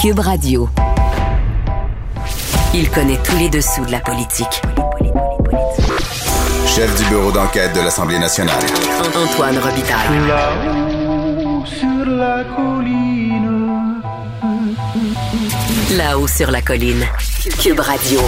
Cube Radio. Il connaît tous les dessous de la politique. Chef du bureau d'enquête de l'Assemblée nationale. Antoine Robitaille. Là-haut sur la colline. Là-haut sur la colline. Cube Radio.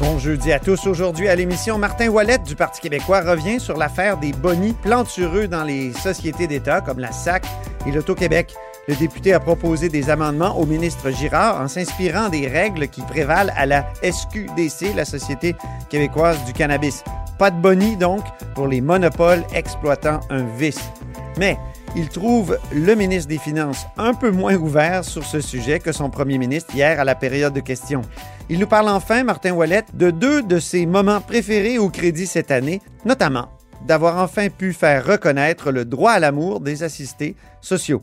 Bon jeudi à tous. Aujourd'hui à l'émission, Martin Ouellette du Parti québécois revient sur l'affaire des bonnies plantureux dans les sociétés d'État comme la SAC et l'Auto-Québec. Le député a proposé des amendements au ministre Girard en s'inspirant des règles qui prévalent à la SQDC, la Société québécoise du cannabis. Pas de bonnie donc pour les monopoles exploitant un vice. Mais il trouve le ministre des Finances un peu moins ouvert sur ce sujet que son premier ministre hier à la période de questions. Il nous parle enfin, Martin Ouellette, de deux de ses moments préférés au crédit cette année, notamment d'avoir enfin pu faire reconnaître le droit à l'amour des assistés sociaux.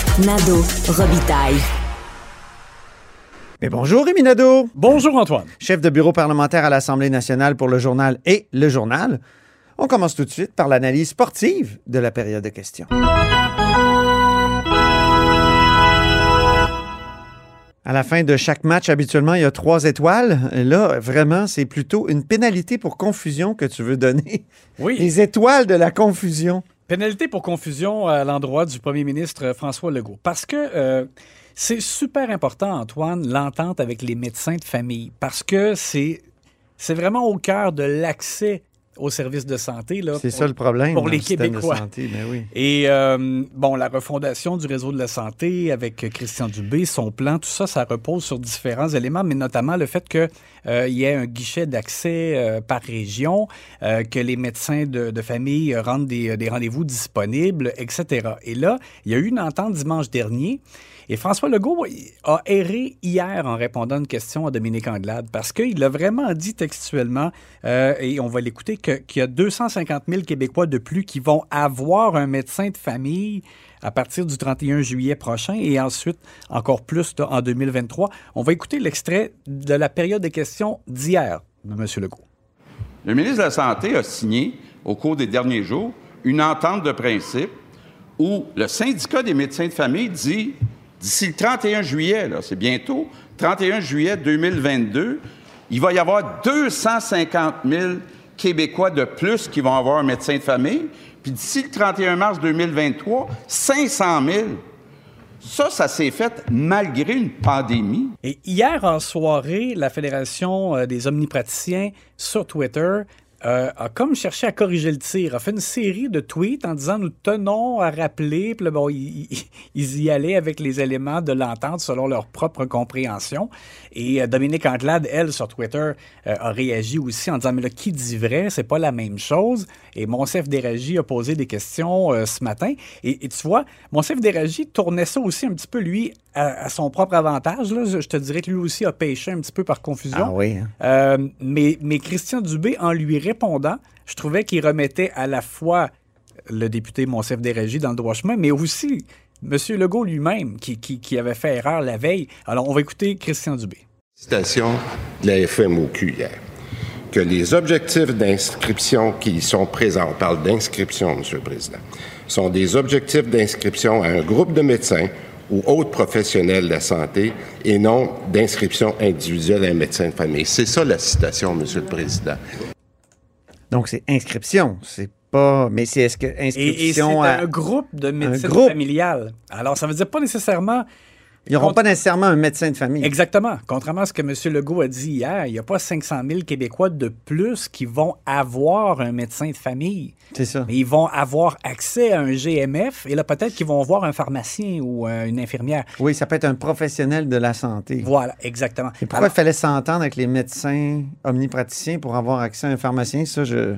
Nado. Robitaille. Mais bonjour Rémi Nadeau, Bonjour, Antoine. chef de bureau parlementaire à l'Assemblée nationale pour le journal et le journal. On commence tout de suite par l'analyse sportive de la période de questions. À la fin de chaque match, habituellement, il y a trois étoiles. Là, vraiment, c'est plutôt une pénalité pour confusion que tu veux donner. Oui. Les étoiles de la confusion. Pénalité pour confusion à l'endroit du premier ministre François Legault. Parce que euh, c'est super important, Antoine, l'entente avec les médecins de famille. Parce que c'est c'est vraiment au cœur de l'accès services de santé. là, C'est ça le problème. pour les Québécois. santé, mais oui. Et euh, bon, la refondation du réseau de la santé avec Christian Dubé, son plan, tout ça, ça repose sur différents éléments, mais notamment le fait qu'il y ait un guichet d'accès euh, par région, euh, que les médecins de, de famille rendent des, des rendez-vous disponibles, etc. Et là, il y a eu une entente dimanche dernier. Et François Legault a erré hier en répondant à une question à Dominique Anglade parce qu'il a vraiment dit textuellement, euh, et on va l'écouter, qu'il y a 250 000 Québécois de plus qui vont avoir un médecin de famille à partir du 31 juillet prochain et ensuite encore plus en 2023. On va écouter l'extrait de la période des questions d'hier de M. Legault. Le ministre de la Santé a signé, au cours des derniers jours, une entente de principe où le syndicat des médecins de famille dit, d'ici le 31 juillet, c'est bientôt, 31 juillet 2022, il va y avoir 250 000 Québécois de plus qui vont avoir un médecin de famille. Puis d'ici le 31 mars 2023, 500 000. Ça, ça s'est fait malgré une pandémie. Et hier en soirée, la Fédération euh, des omnipraticiens sur Twitter euh, a comme cherché à corriger le tir, a fait une série de tweets en disant nous tenons à rappeler, puis bon, ils, y allaient avec les éléments de l'entente selon leur propre compréhension. Et euh, Dominique Anglade, elle, sur Twitter, euh, a réagi aussi en disant mais là, qui dit vrai, c'est pas la même chose. Et Monsef Déragi a posé des questions ce matin. Et, et tu vois, Monsef Déragi tournait ça aussi un petit peu, lui, à, à son propre avantage. Là. Je, je te dirais que lui aussi a pêché un petit peu par confusion. Ah oui. hein. Mais, mais Christian Dubé, en lui répondant, je trouvais qu'il remettait à la fois le député Monsef Déragi dans le droit chemin, mais aussi M. Legault lui-même, qui avait fait erreur la veille. Alors, on va écouter Christian Dubé. Citation de la FMOQ hier. Que les objectifs d'inscription qui y sont présents, on parle d'inscription, Monsieur le Président, sont des objectifs d'inscription à un groupe de médecins ou autres professionnels de la santé et non d'inscription individuelle à un médecin de famille. C'est ça la citation, Monsieur le Président. Donc, c'est inscription. C'est pas. Mais c'est est-ce que Et, et c'est inscription à. un groupe de médecine groupe? familiale. Alors, ça veut dire pas nécessairement Ils n'auront pas nécessairement un médecin de famille. Exactement. Contrairement à ce que M. Legault a dit hier, il n'y a pas 500 000 Québécois de plus qui vont avoir un médecin de famille. C'est ça. Mais ils vont avoir accès à un GMF et là, peut-être qu'ils vont voir un pharmacien ou euh, une infirmière. Oui, ça peut être un professionnel de la santé. Voilà, exactement. Et pourquoi Alors, il fallait s'entendre avec les médecins omnipraticiens pour avoir accès à un pharmacien? Ça, je...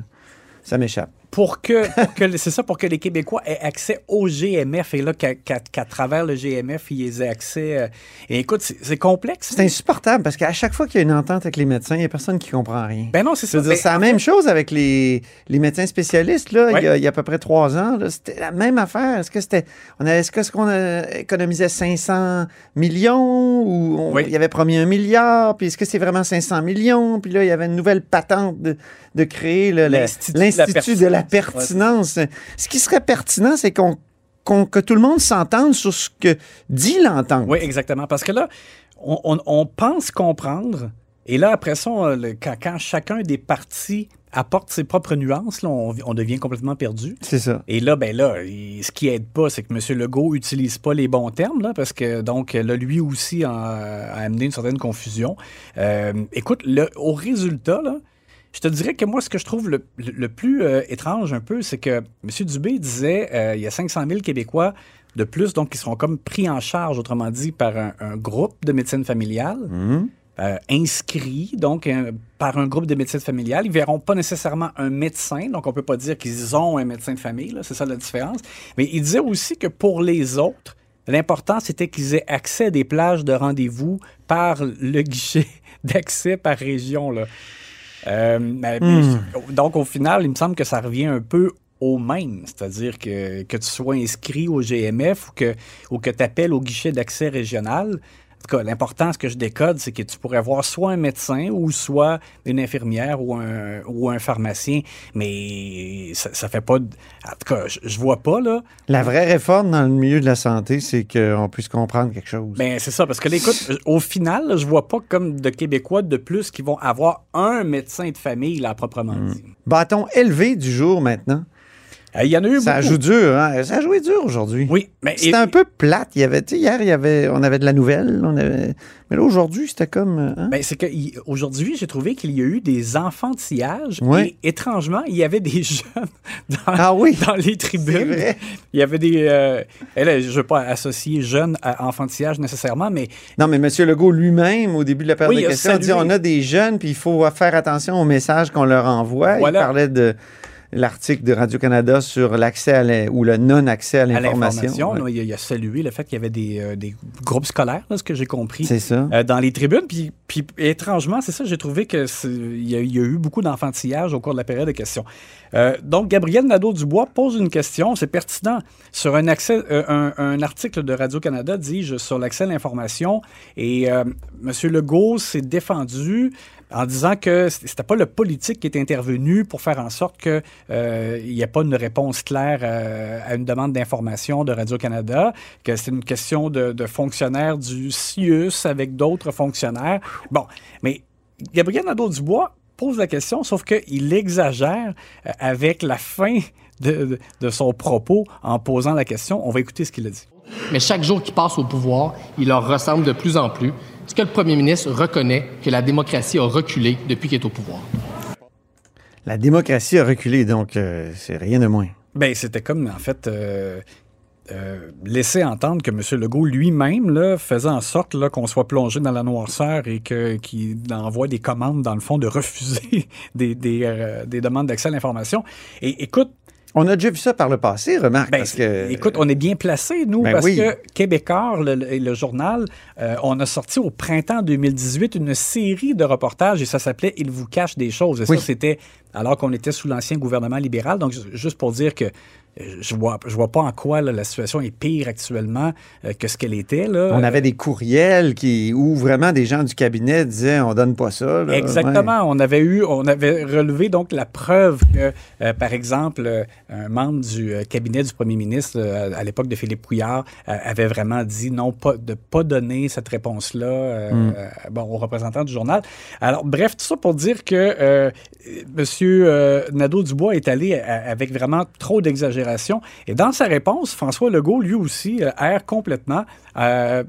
ça m'échappe. Pour que, pour que c'est ça, pour que les Québécois aient accès au GMF et là, qu'à travers le GMF, ils aient accès. euh, et écoute, c'est complexe. C'est insupportable parce qu'à chaque fois qu'il y a une entente avec les médecins, il n'y a personne qui comprend rien. Ben non, c'est ça. Ben, c'est la même chose avec les, les médecins spécialistes. Là, il, y a, Ouais. il y a à peu près trois ans, c'était la même affaire. Est-ce que c'était, on est-ce que- est-ce qu'on économisait 500 millions ou on- Oui. il y avait promis un milliard? Puis est-ce que c'est vraiment 500 millions? Puis là, il y avait une nouvelle patente de, de créer L'Institut de la la pertinence. Ce qui serait pertinent, c'est qu'on, que tout le monde s'entende sur ce que dit l'entente. Oui, exactement. Parce que là, on, on- on pense comprendre. Et là, après ça, on- le- quand, quand chacun des partis apporte ses propres nuances, là, on, devient complètement perdu. C'est ça. Et là, ben là, il- ce qui aide pas, c'est que M. Legault utilise pas les bons termes, là, parce que donc là, lui aussi a, a amené une certaine confusion. Euh, écoute, le- au résultat, là, je te dirais que moi, ce que je trouve le, plus euh, étrange un peu, c'est que M. Dubé disait euh, il y a 500 000 Québécois de plus, donc qui seront comme pris en charge, autrement dit, par un, un groupe de médecine familiale. euh, inscrits donc un- par un groupe de médecine familiale. Ils verront pas nécessairement un médecin, donc on peut pas dire qu'ils ont un médecin de famille, c'est ça la différence. Mais il disait aussi que pour les autres, l'important c'était qu'ils aient accès à des plages de rendez-vous par le guichet d'accès par région. Là. Euh, mais- Donc au final, il me semble que ça revient un peu au même, c'est-à-dire que, que tu sois inscrit au GMF ou que, ou que tu appelles au guichet d'accès régional. Tout cas, l'important, ce que je décode, c'est que tu pourrais voir soit un médecin ou soit une infirmière ou un, ou un pharmacien, mais ça, ça fait pas... de- En tout cas, je, je vois pas, là. La vraie réforme dans le milieu de la santé, c'est qu'on puisse comprendre quelque chose. Ben, c'est ça, parce que là, écoute, au final, là, je vois pas comme de Québécois de plus qui vont avoir un médecin de famille, là, proprement dit. Bâton élevé du jour maintenant. Il y en a eu Ça beaucoup. joue dur, hein? Ça a joué dur aujourd'hui. Oui, mais... C'était un peu plate. Il y avait, hier, il y avait, on avait de la nouvelle. On avait... Mais là, aujourd'hui, c'était comme. euh, hein? Ben, c'est que aujourd'hui, j'ai trouvé qu'il y a eu des enfantillages Ouais. et étrangement, il y avait des jeunes dans, Ah oui, dans les tribunes. Il y avait des. euh, et là, je ne veux pas associer jeunes à enfantillage nécessairement, mais Non, mais M. Legault lui-même, au début de la période Oui, de questions, a dit on a des jeunes, puis il faut faire attention aux messages qu'on leur envoie. Voilà. Il parlait de l'article de Radio-Canada sur l'accès ou le non-accès à l'information. Ouais. il, a, il a salué le fait qu'il y avait des, euh, des groupes scolaires, là, ce que j'ai compris. Ça. euh, dans les tribunes. Puis, puis étrangement, c'est ça, j'ai trouvé que c'est- il y, a, il y a eu beaucoup d'enfantillage au cours de la période de questions. Euh, donc, Gabriel Nadeau-Dubois pose une question, c'est pertinent, sur un, accès, un, un article de Radio-Canada, dis-je, sur l'accès à l'information. Et M. Legault s'est défendu en disant que c'était pas le politique qui est intervenu pour faire en sorte qu'il n'y ait pas une réponse claire euh, à une demande d'information de Radio-Canada, que c'est une question de, de fonctionnaires du CIUS avec d'autres fonctionnaires. Bon, mais Gabriel Nadeau-Dubois pose la question, sauf qu'il exagère euh, avec la fin de, son propos en posant la question. On va écouter ce qu'il a dit. Mais chaque jour qu'il passe au pouvoir, il leur ressemble de plus en plus. Est-ce que le premier ministre reconnaît que la démocratie a reculé depuis qu'il est au pouvoir? La démocratie a reculé, donc euh, c'est rien de moins. Ben, c'était comme, en fait, euh, euh, laisser entendre que M. Legault lui-même là, faisait en sorte là, qu'on soit plongé dans la noirceur et que- qu'il envoie des commandes, dans le fond, de refuser des, des, euh, des demandes d'accès à l'information. Et écoute, On a déjà vu ça par le passé, remarque, Ben, parce que... Écoute, on est bien placé, nous, Ben parce oui. que Québécois, le, le- le journal, euh, on a sorti au printemps 2018 une série de reportages et ça s'appelait Il vous cache des choses. Et Oui. ça, c'était alors qu'on était sous l'ancien gouvernement libéral. Donc, ju- juste pour dire que euh, je vois, je vois pas en quoi là, la situation est pire actuellement euh, que ce qu'elle était. Là. On avait des courriels qui, où vraiment des gens du cabinet disaient on donne pas ça. là. Exactement. On avait eu, on avait relevé donc la preuve que, euh, par exemple, euh, un membre du cabinet du premier ministre à l'époque de Philippe Couillard avait vraiment dit non, pas de pas donner cette réponse-là euh, bon, aux représentants du journal. Alors, bref, tout ça pour dire que Monsieur euh, Nadeau-Dubois est allé à- avec vraiment trop d'exagération. Et dans sa réponse, François Legault, lui aussi, euh, erre complètement. Euh,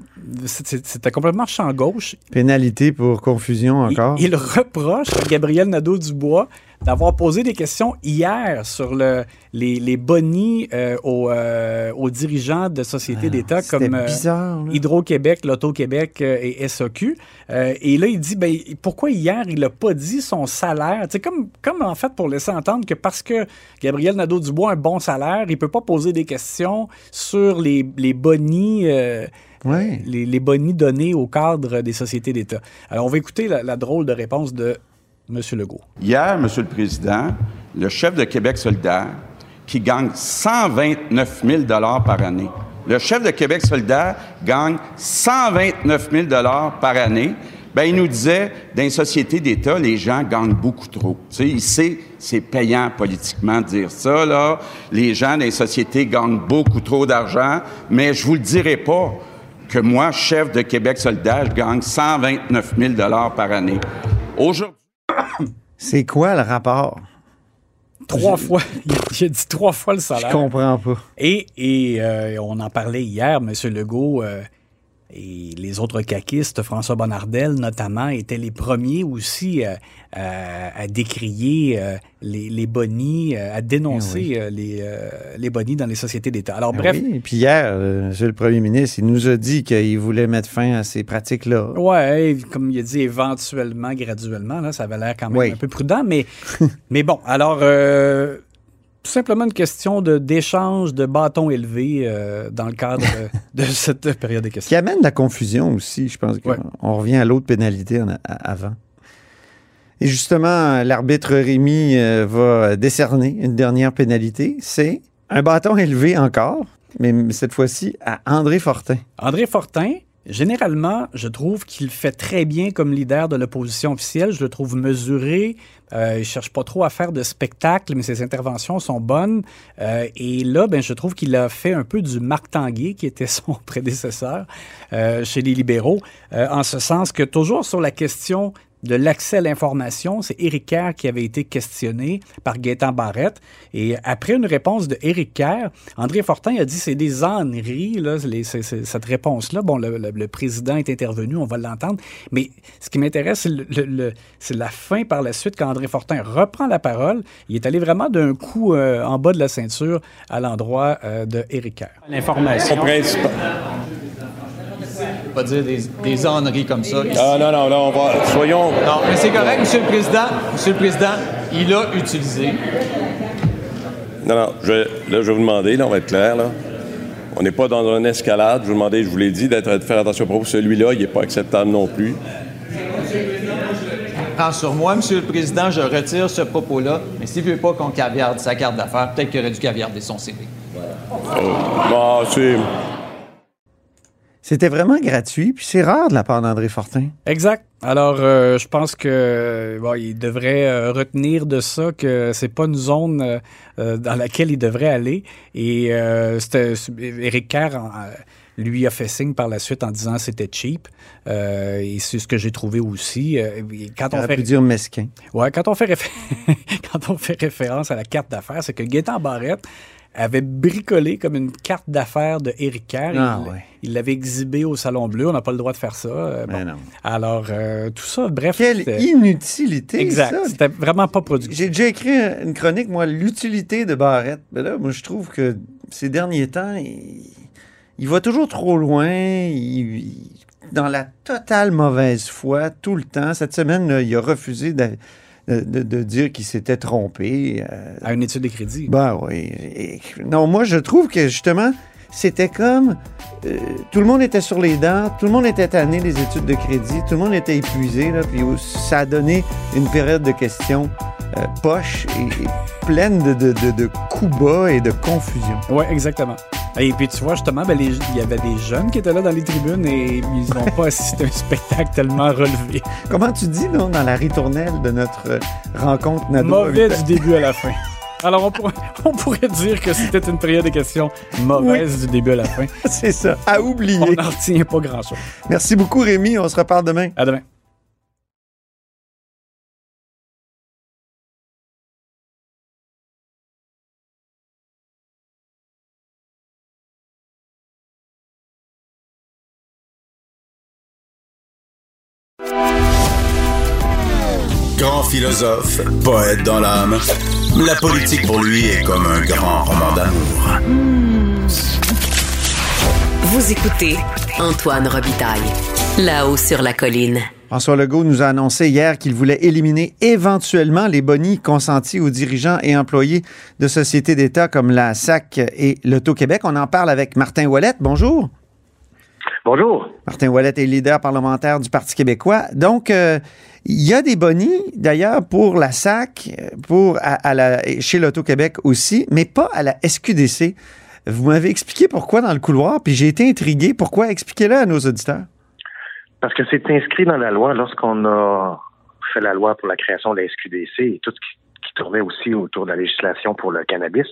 C'était complètement champ gauche. Pénalité pour confusion Il- encore. Il, reproche à Gabriel Nadeau-Dubois d'avoir posé des questions hier sur le, les, les bonnies euh, aux, euh, aux dirigeants de sociétés d'État Ah, c'était comme euh, bizarre. Hydro-Québec, L'Auto-Québec euh, et. Euh, et là, il dit, ben, pourquoi hier, il n'a pas dit son salaire? Sais, comme, comme en fait pour laisser entendre que parce que Gabriel Nadeau-Dubois a un bon salaire, il ne peut pas poser des questions sur les, les bonnies. Ouais. les, les bonnies donnés au cadre des sociétés d'État. Alors, on va écouter la, la drôle de réponse de M. Legault. Hier, Monsieur le Président, le chef de Québec solidaire, qui gagne 129 000 par année, le chef de Québec solidaire gagne 129 000 par année, ben, il nous disait, dans les sociétés d'État, les gens gagnent beaucoup trop. Tu sais, il sait, c'est payant politiquement de dire ça, là. Les gens dans les sociétés gagnent beaucoup trop d'argent, mais je vous le dirai pas que moi, chef de Québec solidaire, je gagne 129 000 par année. Aujourd'hui, C'est quoi le rapport? Trois fois, j'ai dit trois fois le Je salaire. comprends pas. Et, et, euh, on en parlait hier, M. Legault euh, et les autres caquistes, François Bonnardel notamment, étaient les premiers aussi euh, euh, à décrier euh, les, les bonnies, à dénoncer euh, les, les bonnies dans les sociétés d'État. Alors Ben bref, oui, Puis hier, Monsieur le Premier ministre, il nous a dit qu'il voulait mettre fin à ces pratiques-là. Ouais, comme il a dit, éventuellement, graduellement, là, ça avait l'air quand même Oui. un peu prudent, mais, mais bon, alors, tout simplement une question de, d'échange de bâtons élevés euh, dans le cadre de, cette période de Qui questions. amène la confusion aussi. Je pense qu'on Ouais. revient à l'autre pénalité en a- à- avant. Et justement, l'arbitre Rémy euh, va décerner une dernière pénalité. C'est un bâton élevé encore, mais cette fois-ci à André Fortin. André Fortin, généralement, je trouve qu'il fait très bien comme leader de l'opposition officielle. Je le trouve mesuré. Euh, il cherche pas trop à faire de spectacle, mais ses interventions sont bonnes. Euh, et là, ben, je trouve qu'il a fait un peu du Marc Tanguay, qui était son prédécesseur euh, chez les libéraux, euh, en ce sens que toujours sur la question de l'accès à l'information, c'est Éric Kerr qui avait été questionné par Gaétan Barrette. Et après une réponse de Éric Kerr, André Fortin a dit c'est des âneries, là, les- cette réponse-là. Bon, le, le- le président est intervenu, on va l'entendre. Mais ce qui m'intéresse, c'est le- le- le- c'est la fin par la suite, quand André Fortin reprend la parole. Il est allé vraiment d'un coup euh, en bas de la ceinture à l'endroit euh, de Éric Kerr. L'information. Pas dire des, des âneries comme ça. Ah non, non, non, on va. Soyons. Non, mais c'est correct, Monsieur le Président. Monsieur le Président, il a utilisé. Non, non, je là, je vais vous demander, là, on va être clair, là. On n'est pas dans une escalade. Je vous demandais, je vous l'ai dit, d'être, de faire attention au propos. Celui-là, il n'est pas acceptable non plus. Prends sur moi, Monsieur le Président, je retire ce propos-là. Mais s'il ne veut pas qu'on caviarde sa carte d'affaires, peut-être qu'il aurait dû caviarder son CV. Bon, c'est. C'était vraiment gratuit, puis c'est rare de la part d'André Fortin. Exact. Alors, euh, je pense que bon, il devrait euh, retenir de ça que c'est pas une zone euh, dans laquelle il devrait aller. Et c'était Éric Kerr en- lui a fait signe par la suite en disant que c'était cheap. Et c'est ce que j'ai trouvé aussi. Et quand On fait pu dire mesquin. Ouais, quand on fait, quand on fait référence à la carte d'affaires, c'est que Gaétan Barrette avait bricolé comme une carte d'affaires de Éric Kerr. Ah, il ouais. il l'avait exhibé au Salon Bleu. On n'a pas le droit de faire ça. Euh, Ben bon. non. Alors, euh, tout ça, bref. Quelle inutilité, Exact. C'était vraiment pas productif. J'ai déjà écrit une chronique, moi, l'utilité de Barrette. Mais là, moi, je trouve que ces derniers temps, il, il va toujours trop loin. Il, il- dans la totale mauvaise foi, tout le temps. Cette semaine, là, il a refusé de, de- de- dire qu'il s'était trompé. euh, À une étude de crédit. ben oui. Et- non, moi, je trouve que justement, c'était comme. euh, tout le monde était sur les dents, tout le monde était tanné des études de crédit, tout le monde était épuisé, là, puis ça a donné une période de questions euh, poche et, et pleine de, de- de- de coups bas et de confusion. Oui, exactement. Et puis, tu vois, justement, ben, les- il y avait des jeunes qui étaient là dans les tribunes et ils n'ont pas assisté à un spectacle tellement relevé. Comment tu dis, non, dans la ritournelle de notre rencontre Nadeau Mauvais du début à la fin. Alors, on pourrait, on pourrait dire que c'était une période de questions mauvaise du début à la fin. C'est ça, à oublier. On n'en retient pas grand-chose. Merci beaucoup, Rémi. On se reparle demain. À demain. Philosophe, poète dans l'âme, la politique pour lui est comme un grand roman d'amour. Vous écoutez Antoine Robitaille, là-haut sur la colline. François Legault nous a annoncé hier qu'il voulait éliminer éventuellement les bonnies consentis aux dirigeants et employés de sociétés d'État comme la SAC et l'Auto-Québec. On en parle avec Martin Ouellette. Bonjour. Bonjour. Martin Ouellette est leader parlementaire du Parti québécois. Donc, euh, il y a des bonnies, d'ailleurs, pour la SAC, pour à, la, chez l'Auto-Québec aussi, mais pas à la SQDC. Vous m'avez expliqué pourquoi dans le couloir, puis j'ai été intrigué. Pourquoi? Expliquez-le à nos auditeurs. Parce que c'est inscrit dans la loi lorsqu'on a fait la loi pour la création de la SQDC et tout ce qui, tournait aussi autour de la législation pour le cannabis.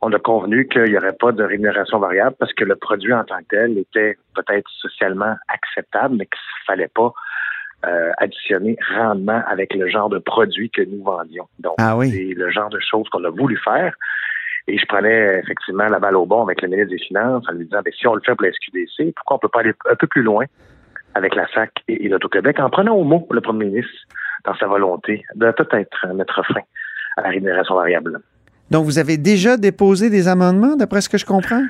On a convenu qu'il n'y aurait pas de rémunération variable parce que le produit en tant que tel était peut-être socialement acceptable, mais qu'il ne fallait pas euh, additionner rendement avec le genre de produit que nous vendions. Donc, ah c'est le genre de choses qu'on a voulu faire. Et je prenais effectivement la balle au bon avec le ministre des Finances en lui disant, ben, si on le fait pour la SQDC, pourquoi on peut pas aller un peu plus loin avec la SAC et, l'Auto-Québec en prenant au mot le premier ministre dans sa volonté de peut-être mettre fin à la rémunération variable. Donc, vous avez déjà déposé des amendements, d'après ce que je comprends?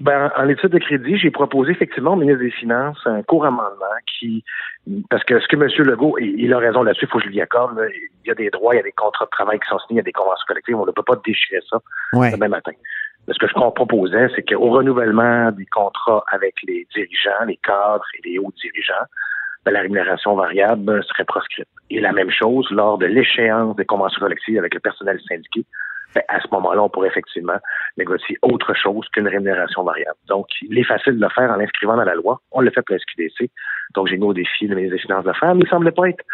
Ben, en étude de crédit, j'ai proposé effectivement au ministre des Finances un court amendement qui, parce que ce que M. Legault, il a raison là-dessus, il faut que je lui accorde, il y a des droits, il y a des contrats de travail qui sont signés, il y a des conventions collectives, on ne peut pas déchirer ça le même matin ce que je proposais, c'est qu'au renouvellement des contrats avec les dirigeants, les cadres et les hauts dirigeants, ben, la rémunération variable serait proscrite. Et la même chose lors de l'échéance des conventions collectives avec le personnel syndiqué. Ben, à ce moment-là, on pourrait effectivement négocier autre chose qu'une rémunération variable. Donc, il est facile de le faire en l'inscrivant dans la loi. On le fait pour la SQDC. Donc, j'ai mis au défi le ministre des Finances de faire, mais il ne semblait pas être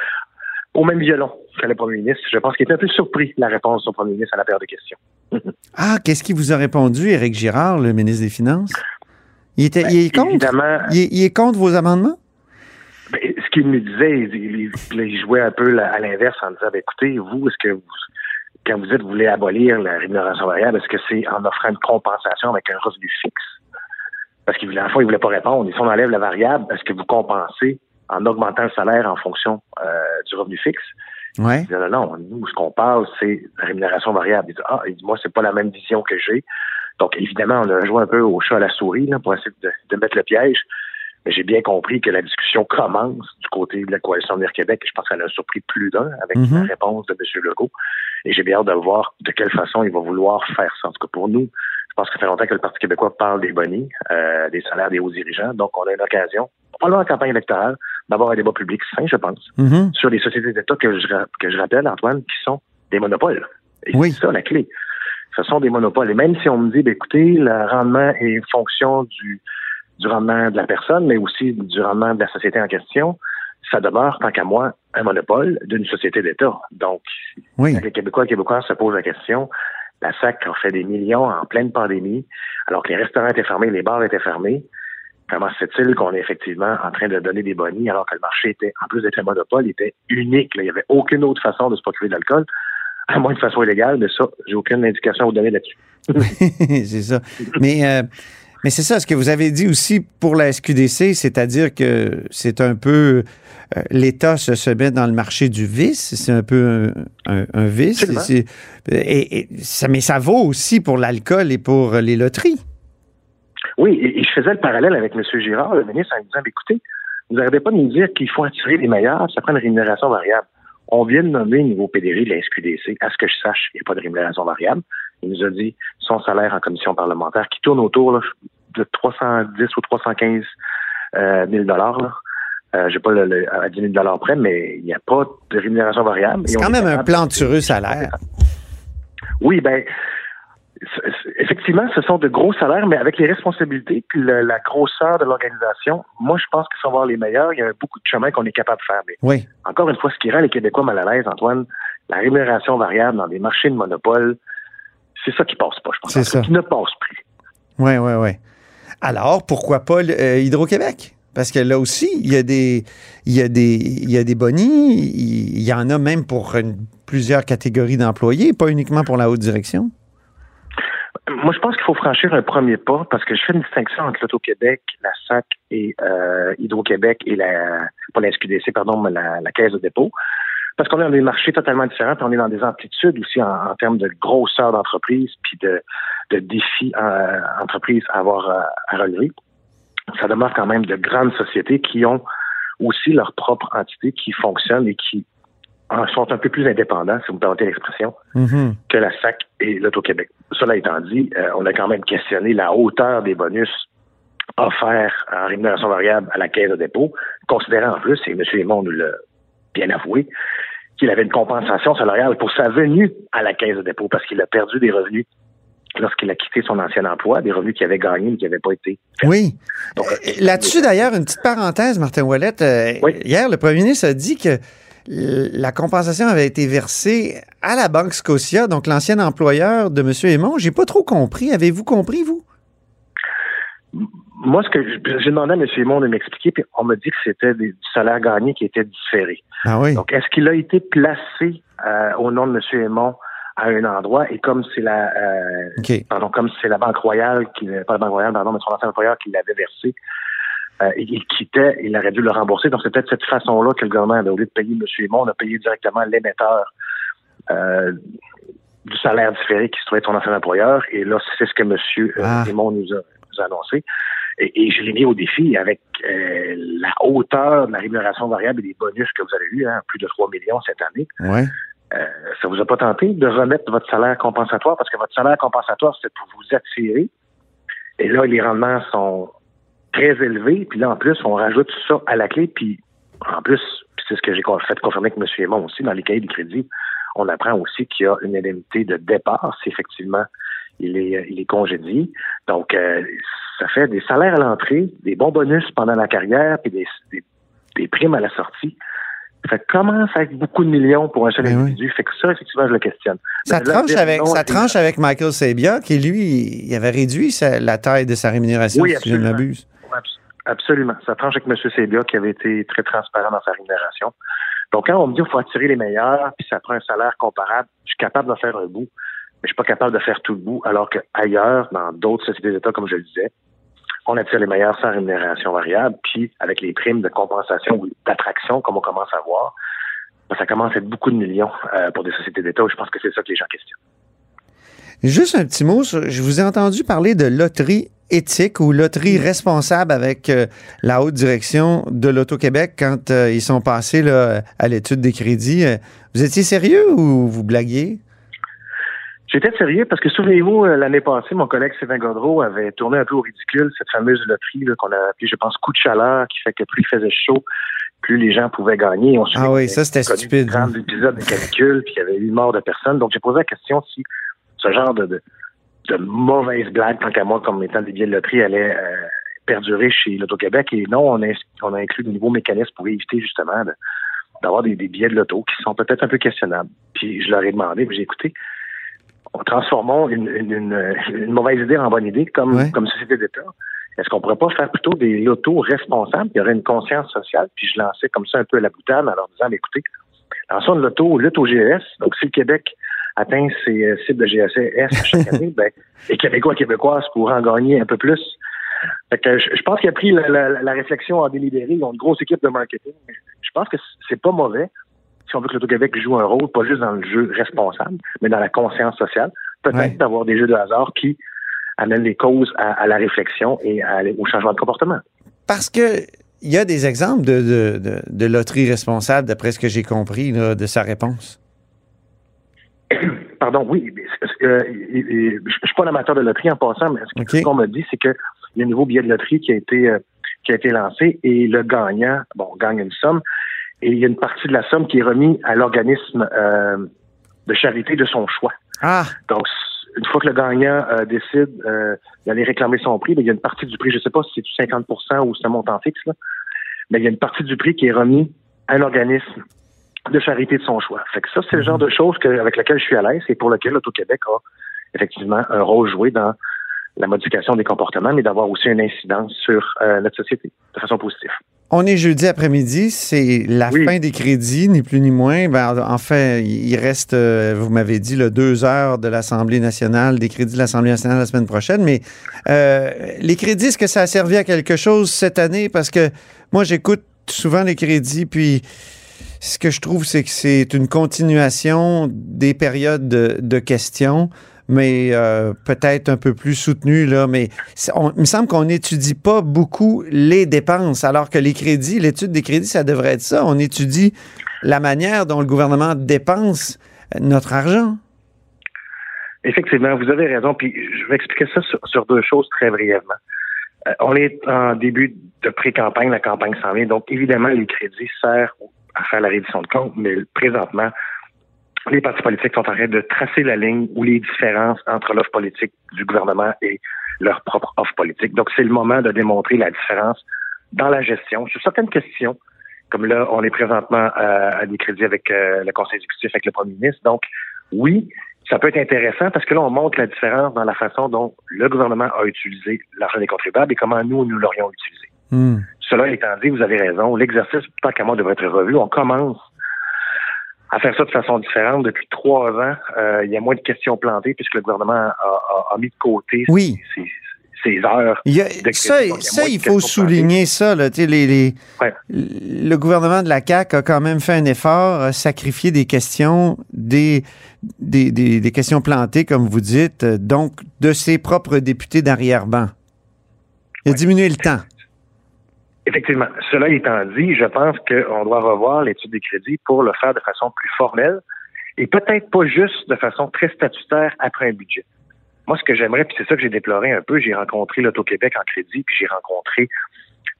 au même violon que le premier ministre. Je pense qu'il était un peu surpris de la réponse du premier ministre à la paire de questions. ah, qu'est-ce qu'il vous a répondu, Éric Girard, le ministre des Finances? Il, était, il est contre? Il, est contre vos amendements? Ben, ce qu'il nous disait, il, jouait un peu à l'inverse en disant, ben, écoutez, vous, est-ce que vous, quand vous dites que vous voulez abolir la rémunération variable, est-ce que c'est en offrant une compensation avec un revenu fixe? Parce qu'il voulait, la fois, il voulait pas répondre. Si on enlève la variable, est-ce que vous compensez en augmentant le salaire en fonction euh, du revenu fixe? Ouais. non, non, nous, ce qu'on parle, c'est la rémunération variable. Il dit, ah, il dit, moi, c'est pas la même vision que j'ai. Donc, évidemment, on a joué un peu au chat à la souris là, pour essayer de, mettre le piège. Mais j'ai bien compris que la discussion commence du côté de la coalition de Québec. Je pense qu'elle a surpris plus d'un avec Mm-hmm. la réponse de M. Legault. Et j'ai bien hâte de voir de quelle façon il va vouloir faire ça. En tout cas, pour nous, je pense que ça fait longtemps que le Parti québécois parle des bonnies, euh, des salaires des hauts dirigeants. Donc, on a une occasion, pendant la campagne électorale, d'avoir un débat public sain, je pense, Mhm. sur les sociétés d'État que je, que je rappelle, Antoine, qui sont des monopoles. Et Oui. c'est ça la clé. Ce sont des monopoles. Et même si on me dit, ben, écoutez, le rendement est fonction du, du rendement de la personne, mais aussi du rendement de la société en question, ça demeure, tant qu'à moi, un monopole d'une société d'État. Donc, Oui. les Québécois et Québécois se posent la question, la SAC a fait des millions en pleine pandémie, alors que les restaurants étaient fermés, les bars étaient fermés. Comment se fait-il qu'on est effectivement en train de donner des bonnies alors que le marché était, en plus d'être un monopole, était unique. là? Il n'y avait aucune autre façon de se procurer de l'alcool, à moins de façon illégale, mais ça, j'ai aucune indication à vous donner là-dessus. c'est ça. Mais, euh, mais c'est ça, ce que vous avez dit aussi pour la SQDC, c'est-à-dire que c'est un peu. euh, L'État se, se met dans le marché du vice, c'est un peu un, un- un vice. Et, et ça, mais ça vaut aussi pour l'alcool et pour les loteries. Oui, et, et je faisais le parallèle avec M. Girard, le ministre, en disant, écoutez, vous n'arrêtez pas de nous dire qu'il faut attirer les meilleurs, ça prend une rémunération variable. On vient de nommer niveau PDG de la SQDC. À ce que je sache, il n'y a pas de rémunération variable. Il nous a dit son salaire en commission parlementaire qui tourne autour là, de 310 ou 315 euh, 000 dollars. Euh, j'ai pas le, le- à 10 000 dollars près, mais il n'y a pas de rémunération variable. C'est quand même un capable- plantureux salaire. oui, ben effectivement, ce sont de gros salaires, mais avec les responsabilités puis le- la grosseur de l'organisation, moi je pense que sans voir les meilleurs, il y a beaucoup de chemin qu'on est capable de faire. Mais Oui. encore une fois, ce qui rend les Québécois mal à l'aise, Antoine, la rémunération variable dans des marchés de monopole, c'est ça qui passe pas, je pense. C'est ça. Qui ne passe plus. Oui, oui, oui. Alors, pourquoi pas euh, Hydro-Québec? Parce que là aussi, il y a des, il y a des, il y a des bonnies, il y en a même pour plusieurs catégories d'employés, pas uniquement pour la haute direction. Moi, je pense qu'il faut franchir un premier pas parce que je fais une distinction entre l'Auto-Québec, la SAC et euh, Hydro-Québec et la, pas la pardon, la, Caisse de dépôt. parce qu'on est dans des marchés totalement différents, on est dans des amplitudes aussi en, en termes de grosseur d'entreprise, puis de, de défis euh, entreprises à avoir euh, à relever. Ça demeure quand même de grandes sociétés qui ont aussi leur propre entité qui fonctionne et qui sont un peu plus indépendants, si vous me permettez l'expression, Mhm. que la SAC et l'Auto-Québec. Cela étant dit, euh, on a quand même questionné la hauteur des bonus offerts en rémunération variable à la caisse de dépôt, considérant en plus, et M. Aymon nous l'a bien avoué, qu'il avait une compensation salariale pour sa venue à la caisse de dépôt parce qu'il a perdu des revenus lorsqu'il a quitté son ancien emploi, des revenus qu'il avait gagnés mais qui n'avaient pas été. Oui. Euh, Là-dessus, d'ailleurs, une petite parenthèse, Martin Ouellette. Euh, Hier, le premier ministre a dit que la compensation avait été versée à la Banque Scotia, donc l'ancien employeur de M. Aymon. J'ai pas trop compris. Avez-vous compris, vous? Moi, ce que j'ai demandé à M. Aymon de m'expliquer, puis on m'a dit que c'était du salaire gagné qui était différé. Ah oui. Donc, est-ce qu'il a été placé euh, au nom de M. Aymon à un endroit et comme c'est la euh, pardon, comme c'est la Banque Royale qui pas la Banque Royale, pardon, mais son ancien employeur qui l'avait versé, euh, il quittait, il aurait dû le rembourser. Donc, c'est peut-être cette façon-là que le gouvernement avait, au lieu de payer M. Aymon, on a payé directement l'émetteur euh, du salaire différé qui se trouvait être son ancien employeur. Et là, c'est ce que M. Ah. Aymon nous a, nous a annoncé. Et, et je l'ai mis au défi avec euh, la hauteur de la rémunération variable et des bonus que vous avez eu, hein, plus de 3 millions cette année. Ouais. Euh, ça vous a pas tenté de remettre votre salaire compensatoire? Parce que votre salaire compensatoire, c'est pour vous attirer. Et là, les rendements sont très élevés. Puis là, en plus, on rajoute ça à la clé. Puis en plus, c'est ce que j'ai fait confirmer avec M. Aymon aussi, dans les cahiers de crédit, on apprend aussi qu'il y a une indemnité de départ si effectivement il est, il est congédié. Donc, euh, ça fait des salaires à l'entrée, des bons bonus pendant la carrière, puis des, des, des primes à la sortie. Ça commence à être beaucoup de millions pour un seul individu. Fait que ça, effectivement, je le questionne. Ça tranche, avec, non, ça tranche avec Michael Sabia, qui, lui, il avait réduit sa- la taille de sa rémunération, Oui, si je ne absolument. m'abuse. Abs- Absolument. Ça tranche avec M. Sebia qui avait été très transparent dans sa rémunération. Donc, quand on me dit qu'il faut attirer les meilleurs, puis ça prend un salaire comparable, je suis capable de faire un bout, mais je suis pas capable de faire tout le bout, alors qu'ailleurs, dans d'autres sociétés d'État, comme je le disais, on attire les meilleurs sans rémunération variable, puis avec les primes de compensation ou d'attraction, comme on commence à voir, ben, ça commence à être beaucoup de millions euh, pour des sociétés d'État. Je pense que c'est ça que les gens questionnent. Juste un petit mot, sur- je vous ai entendu parler de loterie éthique ou loterie responsable avec euh, la haute direction de l'Auto-Québec quand euh, ils sont passés là, à l'étude des crédits. Euh, Vous étiez sérieux ou vous blaguiez? J'étais sérieux parce que souvenez-vous, euh, l'année passée, mon collègue Sylvain Godreau avait tourné un peu au ridicule cette fameuse loterie qu'on a appelée, je pense, coup de chaleur, qui fait que plus il faisait chaud, plus les gens pouvaient gagner. On Ah oui, ça, c'était stupide. 30 épisodes de canicule, puis il y avait eu mort de personnes. Donc, j'ai posé la question si ce genre de, de, de mauvaise blague, tant qu'à moi, comme étant des billets de loterie, allait euh, perdurer chez l'Auto-Québec. Et non, on a, on a inclus de nouveaux mécanismes pour éviter justement de- d'avoir des, des billets de loto qui sont peut-être un peu questionnables. Puis je leur ai demandé, puis j'ai écouté, transformons une, une, une- une mauvaise idée en bonne idée comme, comme société d'État. Est-ce qu'on pourrait pas faire plutôt des lotos responsables? Il y aurait une conscience sociale. Puis je lançais comme ça un peu la boutade en leur disant, écoutez, lançons une loto, lutte au GES. Donc, si le Québec atteint ses euh, cibles de GSS chaque année, ben, les Québécois et Québécoises pourraient en gagner un peu plus. Fait que je, je pense qu'il a pris la, la- la réflexion en délibéré. Ils ont une grosse équipe de marketing. Je pense que c'est pas mauvais si on veut que l'Auto-Québec joue un rôle, pas juste dans le jeu responsable, mais dans la conscience sociale. Peut-être d'avoir des jeux de hasard qui amènent les causes à, à la réflexion et à- au changement de comportement. Parce que il y a des exemples de, de, de, de loterie responsable, d'après ce que j'ai compris là, de sa réponse. Pardon, oui, que euh, je je suis pas un amateur de loterie en passant, mais ce que- qu'on me dit, c'est qu'il y a un nouveau billet de loterie qui a été euh, qui a été lancé et le gagnant, bon, gagne une somme et il y a une partie de la somme qui est remise à l'organisme euh, de charité de son choix. Ah. Donc, une fois que le gagnant euh, décide euh, d'aller réclamer son prix, ben, il y a une partie du prix, je ne sais pas si c'est du 50 ou c'est un montant fixe, là, mais il y a une partie du prix qui est remis à un organisme de charité de son choix. Fait que ça, c'est le genre de choses que, avec lequel je suis à l'aise et pour lequel l'Auto-Québec a effectivement un rôle joué dans la modification des comportements, mais d'avoir aussi une incidence sur euh, notre société de façon positive. On est jeudi après-midi, c'est la fin des crédits, ni plus ni moins. Ben, en fait, il reste, euh, vous m'avez dit, le deux heures de l'Assemblée nationale, des crédits de l'Assemblée nationale la semaine prochaine. Mais euh, les crédits, est-ce que ça a servi à quelque chose cette année? Parce que moi, j'écoute souvent les crédits, puis ce que je trouve, c'est que c'est une continuation des périodes de, de questions mais euh, peut-être un peu plus soutenue. Là, mais on, il me semble qu'on n'étudie pas beaucoup les dépenses, alors que les crédits, l'étude des crédits, ça devrait être ça. On étudie la manière dont le gouvernement dépense notre argent. Effectivement, vous avez raison. Puis je vais expliquer ça sur, sur deux choses très brièvement. Euh, on est en début de pré-campagne, la campagne s'en vient. Donc, évidemment, les crédits servent à faire la reddition de compte, mais présentement, les partis politiques sont en train de tracer la ligne ou les différences entre l'offre politique du gouvernement et leur propre offre politique. Donc, c'est le moment de démontrer la différence dans la gestion sur certaines questions. Comme là, on est présentement à, crédits avec euh, le conseil exécutif, avec le premier ministre. Donc, oui, ça peut être intéressant parce que là, on montre la différence dans la façon dont le gouvernement a utilisé l'argent des contribuables et comment nous, nous l'aurions utilisé. Hmm. Cela étant dit, vous avez raison, l'exercice, tant qu'à moi, devrait être revu. On commence à faire ça de façon différente. Depuis trois ans, euh, il y a moins de questions plantées puisque le gouvernement a, a, a mis de côté oui. ses, ses heures. Il y a, ça, il, ça, il faut souligner ça. Là, les, les, ouais. Le gouvernement de la CAQ a quand même fait un effort, a sacrifié des questions, des, des, des, des questions plantées, comme vous dites, donc de ses propres députés d'arrière-ban. Il a ouais. diminué le temps. Effectivement. Cela étant dit, je pense qu'on doit revoir l'étude des crédits pour le faire de façon plus formelle et peut-être pas juste de façon très statutaire après un budget. Moi, ce que j'aimerais, puis c'est ça que j'ai déploré un peu, j'ai rencontré l'Auto-Québec en crédit, puis j'ai rencontré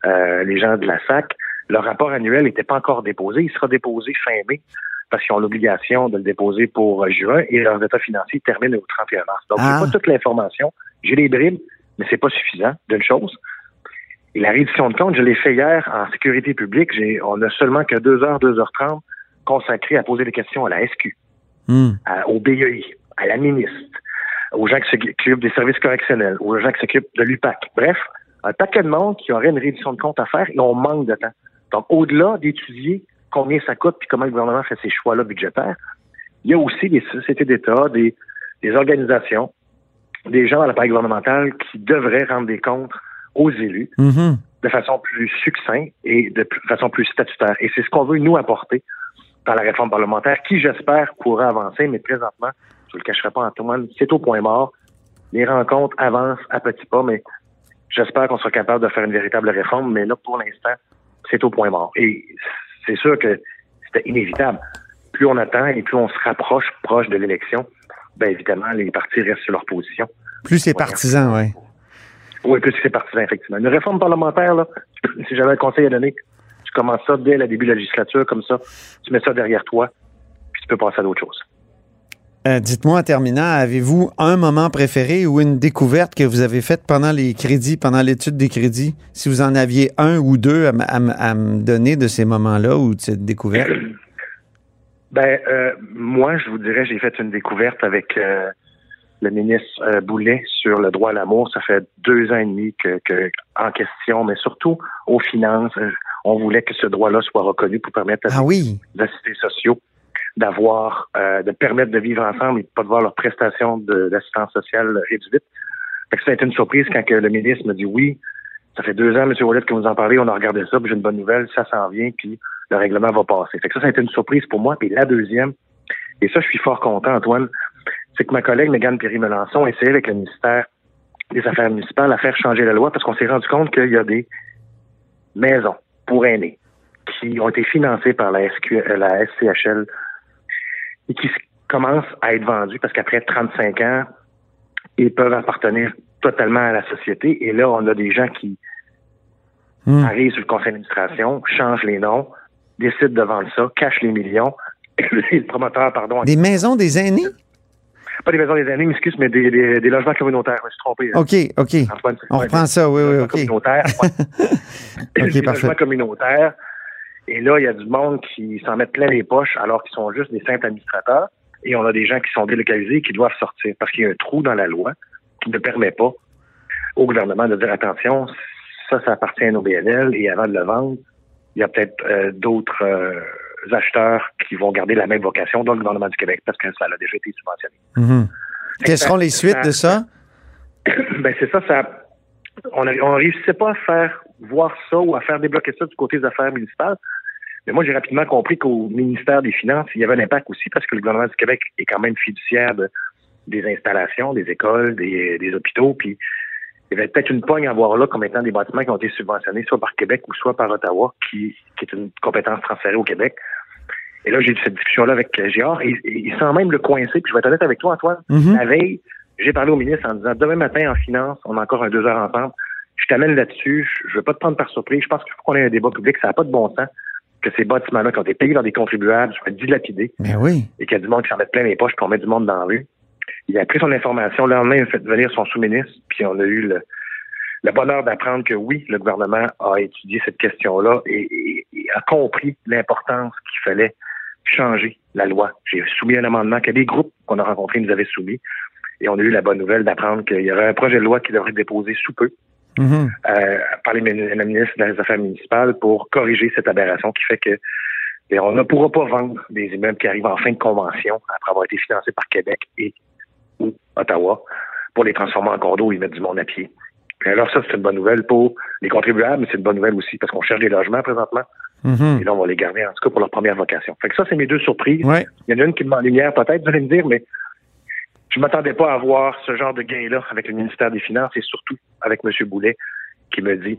euh, les gens de la SAC. Leur rapport annuel n'était pas encore déposé. Il sera déposé fin mai parce qu'ils ont l'obligation de le déposer pour juin et leurs états financiers terminent au 31 mars. Donc, Ah. j'ai pas toute l'information. J'ai les bribes, mais c'est pas suffisant d'une chose. Et la reddition de compte, je l'ai fait hier en sécurité publique. J'ai, on a seulement que 2 heures, 2 heures 30 consacrées à poser des questions à la SQ, Hmm. à- au BEI, à la ministre, aux gens qui s'occupent des services correctionnels, aux gens qui s'occupent de l'UPAC. Bref, un paquet de monde qui aurait une reddition de compte à faire et on manque de temps. Donc, au-delà d'étudier combien ça coûte puis comment le gouvernement fait ses choix-là budgétaires, il y a aussi des sociétés d'État, des, des organisations, des gens à l'appareil gouvernemental qui devraient rendre des comptes aux élus Mhm. de façon plus succincte et de façon plus statutaire. Et c'est ce qu'on veut nous apporter dans la réforme parlementaire, qui j'espère pourra avancer, mais présentement, je ne le cacherai pas Antoine, c'est au point mort. Les rencontres avancent à petits pas, mais j'espère qu'on sera capable de faire une véritable réforme, mais là, pour l'instant, c'est au point mort. Et c'est sûr que c'était inévitable. Plus on attend et plus on se rapproche proche de l'élection, bien évidemment, les partis restent sur leur position. Plus c'est partisan, oui. Oui, plus c'est partisan, effectivement? Une réforme parlementaire, là, si j'avais un conseil à donner, tu commences ça dès le début de la législature, comme ça, tu mets ça derrière toi, puis tu peux passer à d'autres choses. Euh, Dites-moi en terminant, avez-vous un moment préféré ou une découverte que vous avez faite pendant les crédits, pendant l'étude des crédits? Si vous en aviez un ou deux à me donner de ces moments-là ou de cette découverte? Ben, euh, moi, je vous dirais, j'ai fait une découverte avec euh, le ministre euh, Boulet sur le droit à l'amour. Ça fait deux ans et demi que, que en question, mais surtout aux finances, euh, on voulait que ce droit-là soit reconnu pour permettre à Ah oui. assistés sociaux d'avoir, euh, de permettre de vivre ensemble et de pas de voir leurs prestations d'assistance sociale réduites. Fait que ça a été une surprise quand que le ministre me dit oui. Ça fait deux ans, M. Wallet, que vous en parlez, on a regardé ça, puis j'ai une bonne nouvelle, ça s'en vient, puis le règlement va passer. Fait que ça, ça a été une surprise pour moi. Puis la deuxième, et ça, je suis fort content, Antoine, c'est que ma collègue Mégane Perry-Melançon a essayé avec le ministère des Affaires municipales à faire changer la loi parce qu'on s'est rendu compte qu'il y a des maisons pour aînés qui ont été financées par la, SQ, euh, la SCHL et qui commencent à être vendues parce qu'après 35 ans, ils peuvent appartenir totalement à la société. Et là, on a des gens qui Hmm. arrivent sur le conseil d'administration, changent les noms, décident de vendre ça, cachent les millions. Et le promoteur, pardon, Des maisons des aînés? Pas des maisons des années, m'excuse, mais des, des, des logements communautaires. Je me suis trompé. hein. OK, OK. Antoine, On reprend ça, oui, oui, OK. communautaires, ouais. OK, des parfait. logements communautaires. Et là, il y a du monde qui s'en met plein les poches alors qu'ils sont juste des simples administrateurs. Et on a des gens qui sont délocalisés et qui doivent sortir parce qu'il y a un trou dans la loi qui ne permet pas au gouvernement de dire attention, ça, ça appartient à nos BNL et avant de le vendre, il y a peut-être euh, d'autres euh, acheteurs qui vont garder la même vocation dans le gouvernement du Québec parce que ça a déjà été subventionné. Mhm. Quelles seront les suites de ça? ben c'est ça, ça on ne réussissait pas à faire voir ça ou à faire débloquer ça du côté des affaires municipales Mais moi, j'ai rapidement compris qu'au ministère des Finances, il y avait un impact aussi parce que le gouvernement du Québec est quand même fiduciaire de, des installations, des écoles, des, des hôpitaux, puis il y avait peut-être une pogne à voir là comme étant des bâtiments qui ont été subventionnés soit par Québec ou soit par Ottawa, qui, qui est une compétence transférée au Québec. Et là, j'ai eu cette discussion-là avec Géard, et, et il sent même le coincer, puis je vais être honnête avec toi, Antoine. Mhm. La veille, j'ai parlé au ministre en disant, demain matin, en finance, on a encore un deux heures ensemble, je t'amène là-dessus, je ne veux pas te prendre par surprise, je pense qu'il faut qu'on ait un débat public, ça n'a pas de bon sens que ces bâtiments-là, qui ont été payés dans des contribuables, soient dilapidés, Mais oui. et qu'il y a du monde qui s'en met plein les poches, puis on met du monde dans la rue. Il a pris son information, le lendemain, il a fait venir son sous-ministre, puis on a eu le, le bonheur d'apprendre que oui, le gouvernement a étudié cette question-là et, et- et a compris l'importance qu'il fallait changer la loi. J'ai soumis un amendement que des groupes qu'on a rencontrés nous avaient soumis et on a eu la bonne nouvelle d'apprendre qu'il y aurait un projet de loi qui devrait être déposé sous peu Mhm. euh, par les la ministre des Affaires municipales pour corriger cette aberration qui fait que et on ne pourra pas vendre des immeubles qui arrivent en fin de convention après avoir été financés par Québec et ou Ottawa pour les transformer en condos et mettre du monde à pied. Alors ça, c'est une bonne nouvelle pour les contribuables, mais c'est une bonne nouvelle aussi parce qu'on cherche des logements présentement. Mhm. Et là, on va les garder en tout cas pour leur première vocation. Fait que ça, c'est mes deux surprises. Ouais. Il y en a une qui me met en lumière peut-être, vous allez me dire, mais je m'attendais pas à voir ce genre de gain-là avec le ministère des Finances et surtout avec M. Boulet qui me dit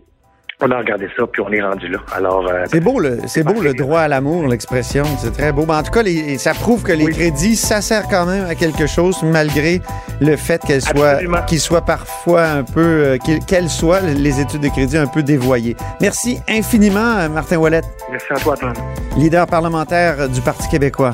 on a regardé ça puis on est rendu là. Alors euh, C'est beau, le, c'est beau le droit à l'amour, l'expression. C'est très beau. Mais en tout cas, les- ça prouve que les crédits, ça sert quand même à quelque chose, malgré le fait qu'elles soient, qu'ils soient parfois un peu, euh, qu'elles soient les études de crédit un peu dévoyées. Merci infiniment, euh, Martin Wallet, merci à toi, Antoine. leader parlementaire du Parti québécois.